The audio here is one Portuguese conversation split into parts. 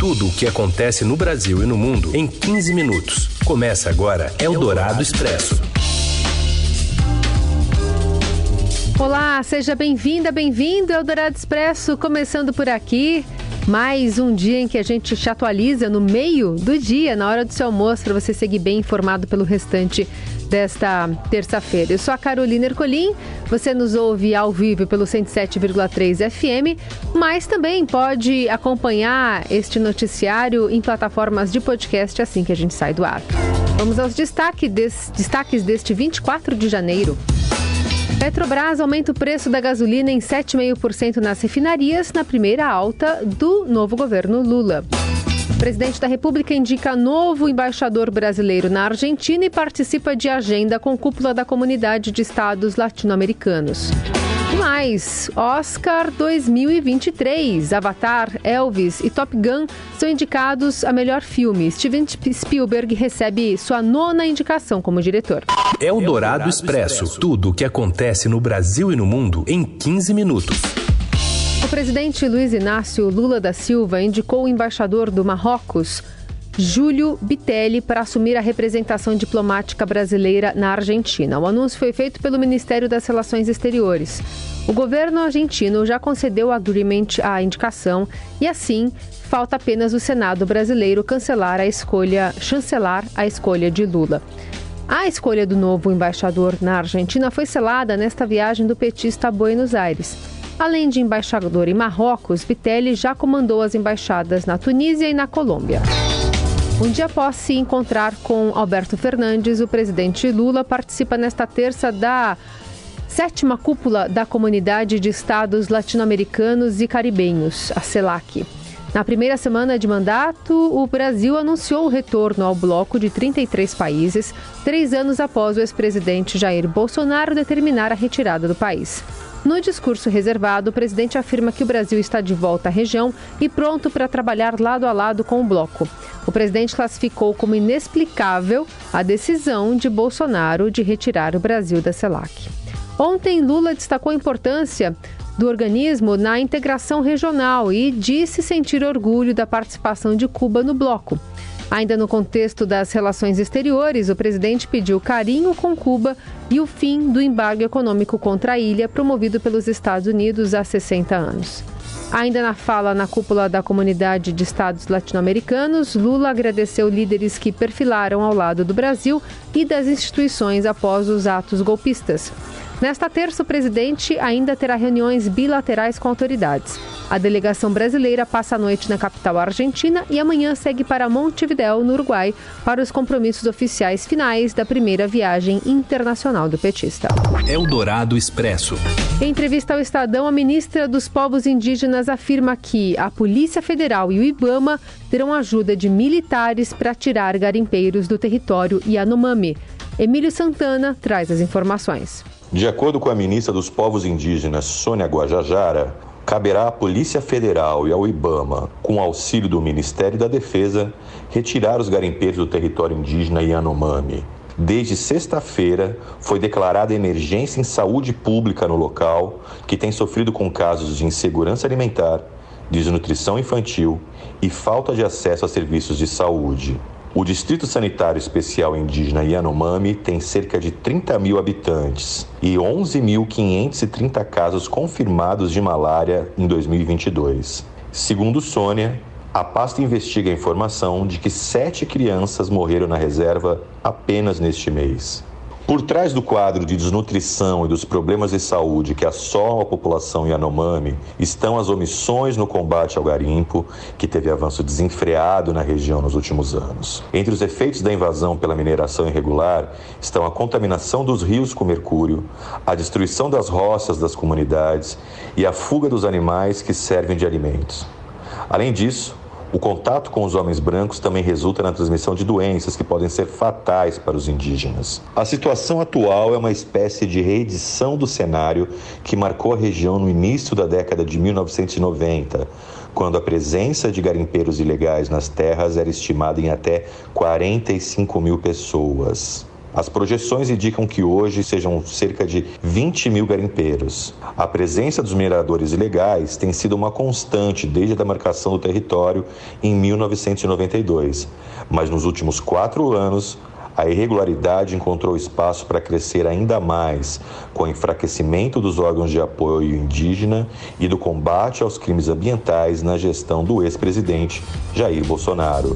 Tudo o que acontece no Brasil e no mundo em 15 minutos. Começa agora Eldorado Expresso. Olá, seja bem-vinda, bem-vindo Eldorado Expresso, começando por aqui. Mais um dia em que a gente te atualiza no meio do dia, na hora do seu almoço, para você seguir bem informado pelo restante desta terça-feira. Eu sou a Carolina Ercolim, você nos ouve ao vivo pelo 107,3 FM, mas também pode acompanhar este noticiário em plataformas de podcast assim que a gente sai do ar. Vamos aos destaque des, destaques deste 24 de janeiro. Petrobras aumenta o preço da gasolina em 7,5% nas refinarias na primeira alta do novo governo Lula. O presidente da República indica novo embaixador brasileiro na Argentina e participa de agenda com cúpula da comunidade de estados latino-americanos. Mais, Oscar 2023, Avatar, Elvis e Top Gun são indicados a melhor filme. Steven Spielberg recebe sua nona indicação como diretor. É o Dourado Expresso, tudo o que acontece no Brasil e no mundo em 15 minutos. O presidente Luiz Inácio Lula da Silva indicou o embaixador do Marrocos, Júlio Bitelli, para assumir a representação diplomática brasileira na Argentina. O anúncio foi feito pelo Ministério das Relações Exteriores. O governo argentino já concedeu agreement à indicação e, assim, falta apenas o Senado brasileiro cancelar a escolha, chancelar a escolha de Lula. A escolha do novo embaixador na Argentina foi selada nesta viagem do petista a Buenos Aires. Além de embaixador em Marrocos, Vitelli já comandou as embaixadas na Tunísia e na Colômbia. Um dia após se encontrar com Alberto Fernandes, o presidente Lula participa nesta terça da sétima cúpula da Comunidade de Estados Latino-Americanos e Caribenhos, a CELAC. Na primeira semana de mandato, o Brasil anunciou o retorno ao bloco de 33 países, três anos após o ex-presidente Jair Bolsonaro determinar a retirada do país. No discurso reservado, o presidente afirma que o Brasil está de volta à região e pronto para trabalhar lado a lado com o bloco. O presidente classificou como inexplicável a decisão de Bolsonaro de retirar o Brasil da CELAC. Ontem, Lula destacou a importância do organismo na integração regional e disse sentir orgulho da participação de Cuba no bloco. Ainda no contexto das relações exteriores, o presidente pediu carinho com Cuba e o fim do embargo econômico contra a ilha promovido pelos Estados Unidos há 60 anos. Ainda na fala na cúpula da comunidade de estados latino-americanos, Lula agradeceu líderes que perfilaram ao lado do Brasil e das instituições após os atos golpistas. Nesta terça, o presidente ainda terá reuniões bilaterais com autoridades. A delegação brasileira passa a noite na capital argentina e amanhã segue para Montevideo, no Uruguai, para os compromissos oficiais finais da primeira viagem internacional do petista. Eldorado Expresso. Em entrevista ao Estadão, a ministra dos Povos Indígenas afirma que a Polícia Federal e o IBAMA terão ajuda de militares para tirar garimpeiros do território Yanomami. Emílio Santana traz as informações. De acordo com a ministra dos Povos Indígenas, Sônia Guajajara, caberá à Polícia Federal e ao IBAMA, com auxílio do Ministério da Defesa, retirar os garimpeiros do território indígena Yanomami. Desde sexta-feira, foi declarada emergência em saúde pública no local, que tem sofrido com casos de insegurança alimentar, desnutrição infantil e falta de acesso a serviços de saúde. O Distrito Sanitário Especial Indígena Yanomami tem cerca de 30 mil habitantes e 11.530 casos confirmados de malária em 2022. Segundo Sônia, a pasta investiga a informação de que sete crianças morreram na reserva apenas neste mês. Por trás do quadro de desnutrição e dos problemas de saúde que assolam a população Yanomami estão as omissões no combate ao garimpo, que teve avanço desenfreado na região nos últimos anos. Entre os efeitos da invasão pela mineração irregular estão a contaminação dos rios com mercúrio, a destruição das roças das comunidades e a fuga dos animais que servem de alimentos. Além disso, o contato com os homens brancos também resulta na transmissão de doenças que podem ser fatais para os indígenas. A situação atual é uma espécie de reedição do cenário que marcou a região no início da década de 1990, quando a presença de garimpeiros ilegais nas terras era estimada em até 45 mil pessoas. As projeções indicam que hoje sejam cerca de 20 mil garimpeiros. A presença dos mineradores ilegais tem sido uma constante desde a demarcação do território em 1992, mas nos últimos quatro anos a irregularidade encontrou espaço para crescer ainda mais, com o enfraquecimento dos órgãos de apoio indígena e do combate aos crimes ambientais na gestão do ex-presidente Jair Bolsonaro.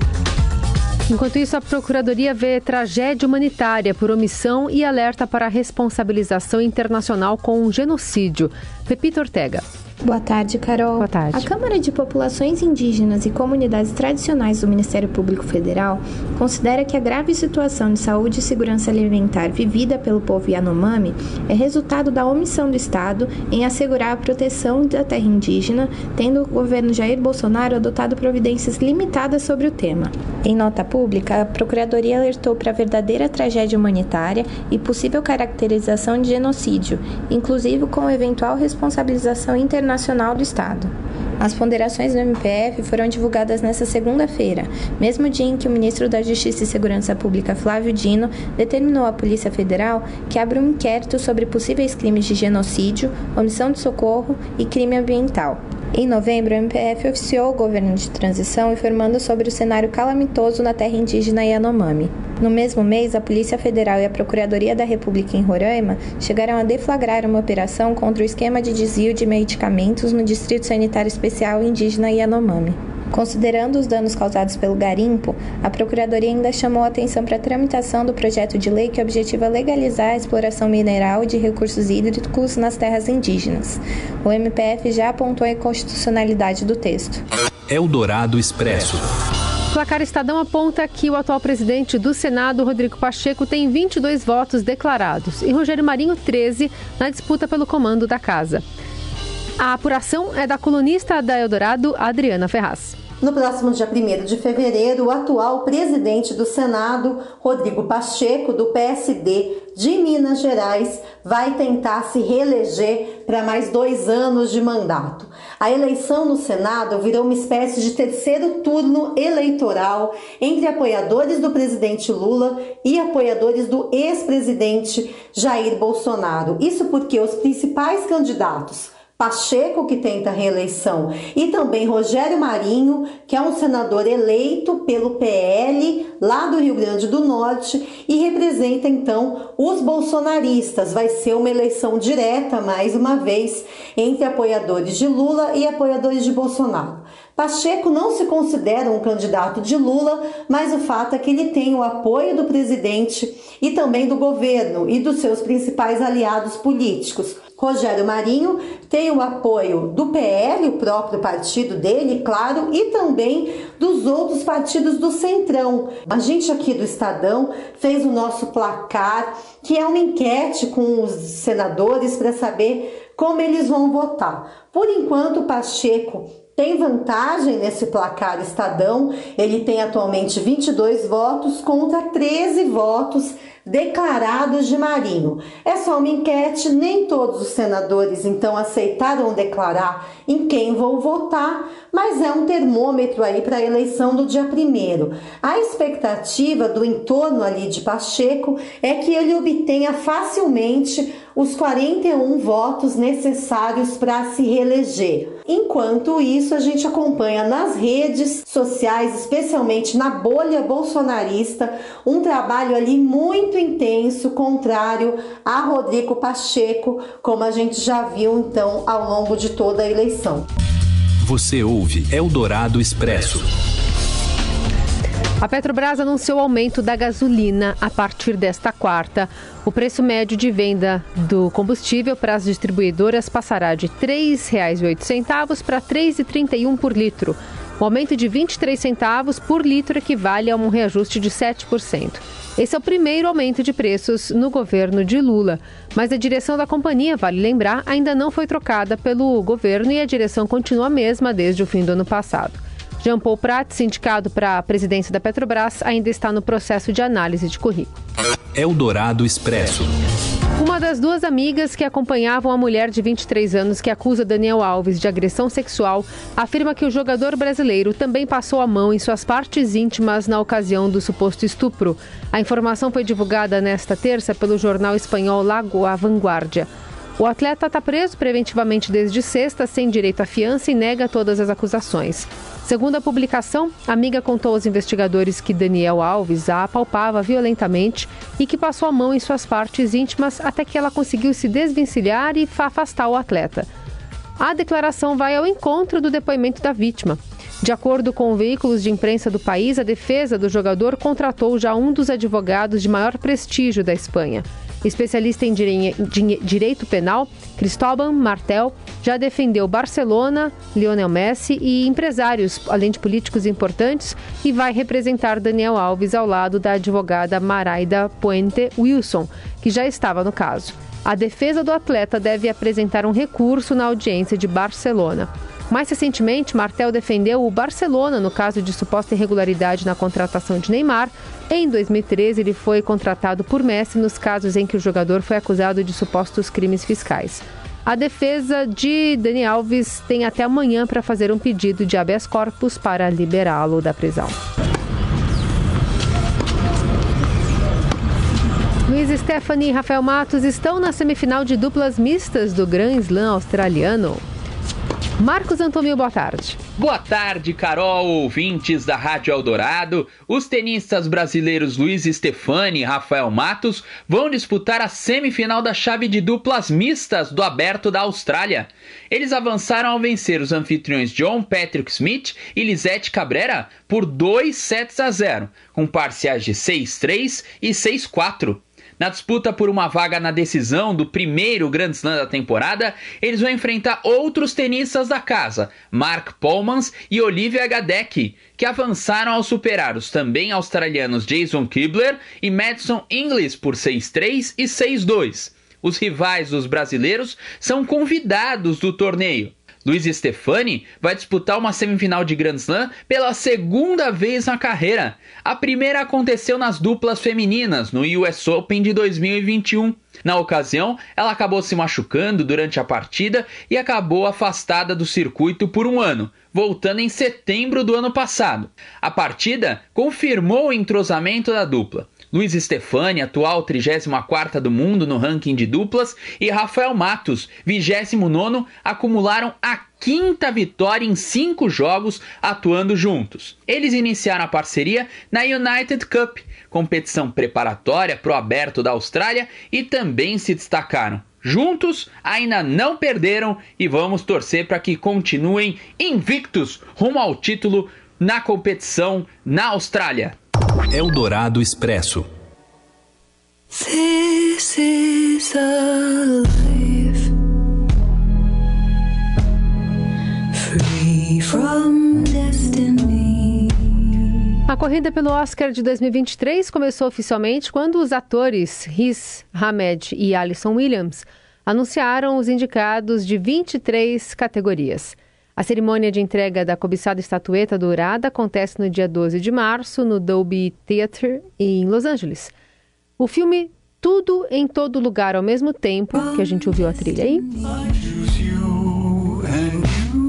Enquanto isso, a Procuradoria vê tragédia humanitária por omissão e alerta para responsabilização internacional com um genocídio. Pepito Ortega. Boa tarde, Carol. Boa tarde. A Câmara de Populações Indígenas e Comunidades Tradicionais do Ministério Público Federal considera que a grave situação de saúde e segurança alimentar vivida pelo povo Yanomami é resultado da omissão do Estado em assegurar a proteção da terra indígena, tendo o governo Jair Bolsonaro adotado providências limitadas sobre o tema. Em nota pública, a Procuradoria alertou para a verdadeira tragédia humanitária e possível caracterização de genocídio, inclusive com eventual responsabilização internacional Nacional do Estado. As ponderações do MPF foram divulgadas nesta segunda-feira, mesmo dia em que o ministro da Justiça e Segurança Pública, Flávio Dino, determinou à Polícia Federal que abra um inquérito sobre possíveis crimes de genocídio, omissão de socorro e crime ambiental. Em novembro, o MPF oficiou o governo de transição informando sobre o cenário calamitoso na terra indígena Yanomami. No mesmo mês, a Polícia Federal e a Procuradoria da República em Roraima chegaram a deflagrar uma operação contra o esquema de desvio de medicamentos no Distrito Sanitário Especial Indígena Yanomami. Considerando os danos causados pelo garimpo, a Procuradoria ainda chamou a atenção para a tramitação do projeto de lei que objetiva legalizar a exploração mineral e de recursos hídricos nas terras indígenas. O MPF já apontou a inconstitucionalidade do texto. Eldorado Expresso. O placar Estadão aponta que o atual presidente do Senado, Rodrigo Pacheco, tem 22 votos declarados e Rogério Marinho 13 na disputa pelo comando da casa. A apuração é da colunista da Eldorado, Adriana Ferraz. No próximo dia 1 de fevereiro, o atual presidente do Senado, Rodrigo Pacheco, do PSD de Minas Gerais, vai tentar se reeleger para mais dois anos de mandato. A eleição no Senado virou uma espécie de terceiro turno eleitoral entre apoiadores do presidente Lula e apoiadores do ex-presidente Jair Bolsonaro. Isso porque os principais candidatos Pacheco, que tenta reeleição, e também Rogério Marinho, que é um senador eleito pelo PL lá do Rio Grande do Norte e representa então os bolsonaristas. Vai ser uma eleição direta, mais uma vez, entre apoiadores de Lula e apoiadores de Bolsonaro. Pacheco não se considera um candidato de Lula, mas o fato é que ele tem o apoio do presidente e também do governo e dos seus principais aliados políticos. Rogério Marinho tem o apoio do PL, o próprio partido dele, claro, e também dos outros partidos do Centrão. A gente aqui do Estadão fez o nosso placar, que é uma enquete com os senadores para saber como eles vão votar. Por enquanto, Pacheco tem vantagem nesse placar Estadão. Ele tem atualmente 22 votos contra 13 votos declarados de Marinho. É só uma enquete, nem todos os senadores então aceitaram declarar em quem vão votar, mas é um termômetro aí para a eleição do dia primeiro. A expectativa do entorno ali de Pacheco é que ele obtenha facilmente os 41 votos necessários para se reeleger. Enquanto isso, a gente acompanha nas redes sociais, especialmente na bolha bolsonarista, um trabalho ali muito intenso, contrário a Rodrigo Pacheco, como a gente já viu então ao longo de toda a eleição. Você ouve Eldorado Expresso. A Petrobras anunciou aumento da gasolina a partir desta quarta. O preço médio de venda do combustível para as distribuidoras passará de R$ 3,08 para R$ 3,31 por litro. O aumento de 23 centavos por litro equivale a um reajuste de 7%. Esse é o primeiro aumento de preços no governo de Lula, mas a direção da companhia, vale lembrar, ainda não foi trocada pelo governo e a direção continua a mesma desde o fim do ano passado. Jean Paul Prat, sindicado para a presidência da Petrobras, ainda está no processo de análise de currículo. Eldorado Expresso. Uma das duas amigas que acompanhavam a mulher de 23 anos que acusa Daniel Alves de agressão sexual afirma que o jogador brasileiro também passou a mão em suas partes íntimas na ocasião do suposto estupro. A informação foi divulgada nesta terça pelo jornal espanhol Lagoa Vanguardia. O atleta está preso preventivamente desde sexta, sem direito à fiança e nega todas as acusações. Segundo a publicação, a amiga contou aos investigadores que Daniel Alves a apalpava violentamente e que passou a mão em suas partes íntimas até que ela conseguiu se desvencilhar e afastar o atleta. A declaração vai ao encontro do depoimento da vítima. De acordo com veículos de imprensa do país, a defesa do jogador contratou já um dos advogados de maior prestígio da Espanha. Especialista em direito penal, Cristóbal Martel já defendeu Barcelona, Lionel Messi e empresários, além de políticos importantes, e vai representar Daniel Alves ao lado da advogada Maraida Puente Wilson, que já estava no caso. A defesa do atleta deve apresentar um recurso na audiência de Barcelona. Mais recentemente, Martel defendeu o Barcelona no caso de suposta irregularidade na contratação de Neymar. Em 2013, ele foi contratado por Messi nos casos em que o jogador foi acusado de supostos crimes fiscais. A defesa de Dani Alves tem até amanhã para fazer um pedido de habeas corpus para liberá-lo da prisão. Luiz Stephanie e Rafael Matos estão na semifinal de duplas mistas do Grand Slam australiano. Marcos Antônio, boa tarde. Boa tarde, Carol, ouvintes da Rádio Eldorado. Os tenistas brasileiros Luiz Stefani e Rafael Matos vão disputar a semifinal da chave de duplas mistas do Aberto da Austrália. Eles avançaram ao vencer os anfitriões John Patrick Smith e Lisette Cabrera por 2 sets a 0, com parciais de 6-3 e 6-4. Na disputa por uma vaga na decisão do primeiro Grand Slam da temporada, eles vão enfrentar outros tenistas da casa, Mark Polmans e Olivia Gadecki, que avançaram ao superar os também australianos Jason Kibler e Madison Inglis por 6-3 e 6-2. Os rivais dos brasileiros são convidados do torneio. Luiz Stefani vai disputar uma semifinal de Grand Slam pela segunda vez na carreira. A primeira aconteceu nas duplas femininas no US Open de 2021. Na ocasião, ela acabou se machucando durante a partida e acabou afastada do circuito por um ano, voltando em setembro do ano passado. A partida confirmou o entrosamento da dupla. Luiz Stefani, atual 34 do mundo no ranking de duplas, e Rafael Matos, 29 acumularam a quinta vitória em cinco jogos atuando juntos. Eles iniciaram a parceria na United Cup, competição preparatória para o Aberto da Austrália, e também se destacaram. Juntos ainda não perderam e vamos torcer para que continuem invictos rumo ao título na competição na Austrália. Eldorado Expresso. This is a life free from destiny. A corrida pelo Oscar de 2023 começou oficialmente quando os atores Riz Ahmed e Alison Williams anunciaram os indicados de 23 categorias. A cerimônia de entrega da cobiçada estatueta dourada acontece no dia 12 de março no Dolby Theatre em Los Angeles. O filme Tudo em Todo Lugar ao mesmo tempo, que a gente ouviu a trilha aí,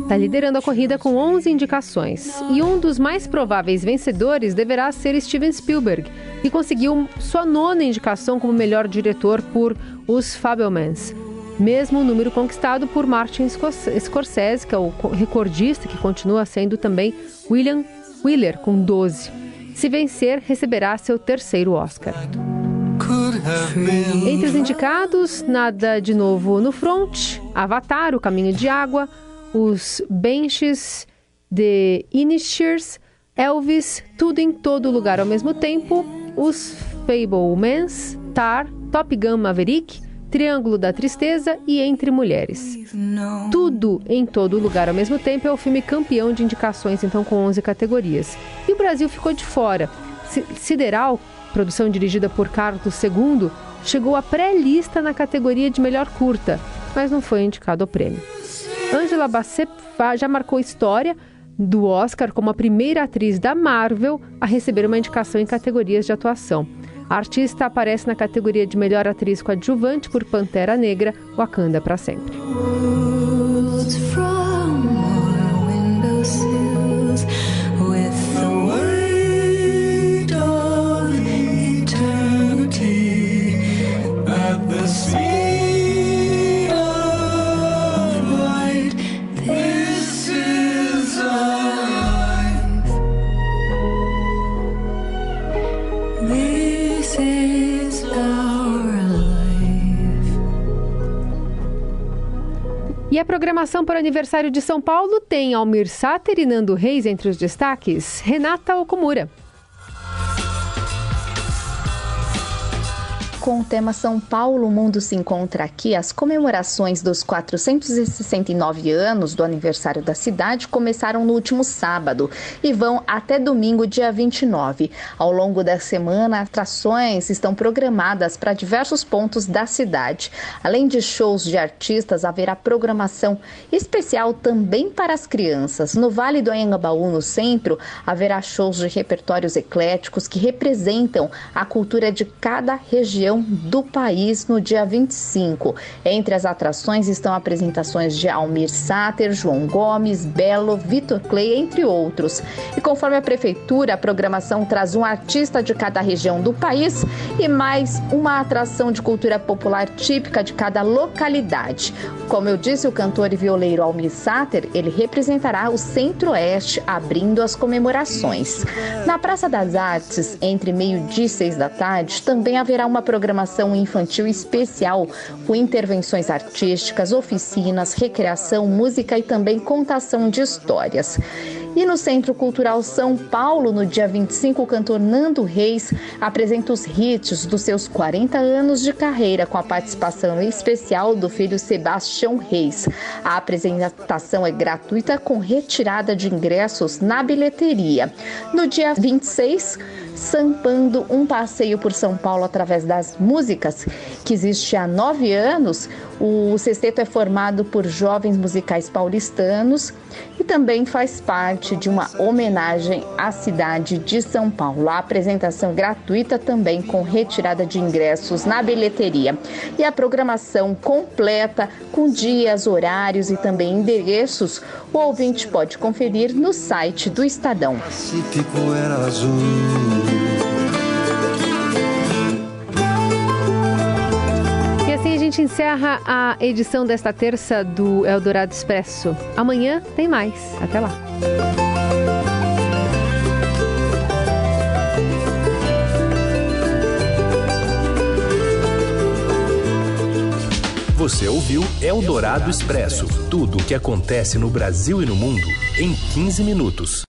está liderando a corrida com 11 indicações. E um dos mais prováveis vencedores deverá ser Steven Spielberg, que conseguiu sua nona indicação como melhor diretor por Os Fabelmans mesmo número conquistado por Martin Scorsese, que é o recordista, que continua sendo também William Wheeler, com 12. Se vencer, receberá seu terceiro Oscar. Entre os indicados, nada de novo no front, Avatar, O Caminho de Água, os Benches de Inishers, Elvis, Tudo em Todo Lugar ao mesmo tempo, os Fablemans, Tar, Top Gun Maverick, Triângulo da Tristeza e Entre Mulheres. Tudo em todo lugar ao mesmo tempo é o filme campeão de indicações, então com 11 categorias. E o Brasil ficou de fora. Sideral, produção dirigida por Carlos II, chegou à pré-lista na categoria de melhor curta, mas não foi indicado ao prêmio. Angela Bassett já marcou história do Oscar como a primeira atriz da Marvel a receber uma indicação em categorias de atuação. A artista aparece na categoria de melhor atriz coadjuvante por Pantera Negra, Wakanda para sempre. A programação para o aniversário de São Paulo tem Almir Sater e Nando Reis entre os destaques. Renata Okumura. Com o tema São Paulo, o mundo se encontra aqui, as comemorações dos 469 anos do aniversário da cidade começaram no último sábado e vão até domingo, dia 29. Ao longo da semana, atrações estão programadas para diversos pontos da cidade. Além de shows de artistas, haverá programação especial também para as crianças. No Vale do Anhangabaú, no centro, haverá shows de repertórios ecléticos que representam a cultura de cada região do país no dia 25. Entre as atrações estão apresentações de Almir Sater, João Gomes, Belo, Vitor Clay, entre outros. E conforme a prefeitura, a programação traz um artista de cada região do país e mais uma atração de cultura popular típica de cada localidade. Como eu disse, o cantor e violeiro Almir Sater, ele representará o Centro-Oeste abrindo as comemorações. Na Praça das Artes, entre meio-dia e seis da tarde, também haverá uma programação programação infantil especial, com intervenções artísticas, oficinas, recreação, música e também contação de histórias. E no Centro Cultural São Paulo, no dia 25, o cantor Nando Reis apresenta os hits dos seus 40 anos de carreira, com a participação especial do filho Sebastião Reis. A apresentação é gratuita, com retirada de ingressos na bilheteria. No dia 26, Sampando um passeio por São Paulo através das músicas, que existe há nove anos. O sexteto é formado por jovens musicais paulistanos e também faz parte de uma homenagem à cidade de São Paulo. A apresentação gratuita também com retirada de ingressos na bilheteria. E a programação completa com dias, horários e também endereços, o ouvinte pode conferir no site do Estadão. Pacífico era azul. Encerra a edição desta terça do Eldorado Expresso. Amanhã tem mais. Até lá. Você ouviu Eldorado Expresso tudo o que acontece no Brasil e no mundo em 15 minutos.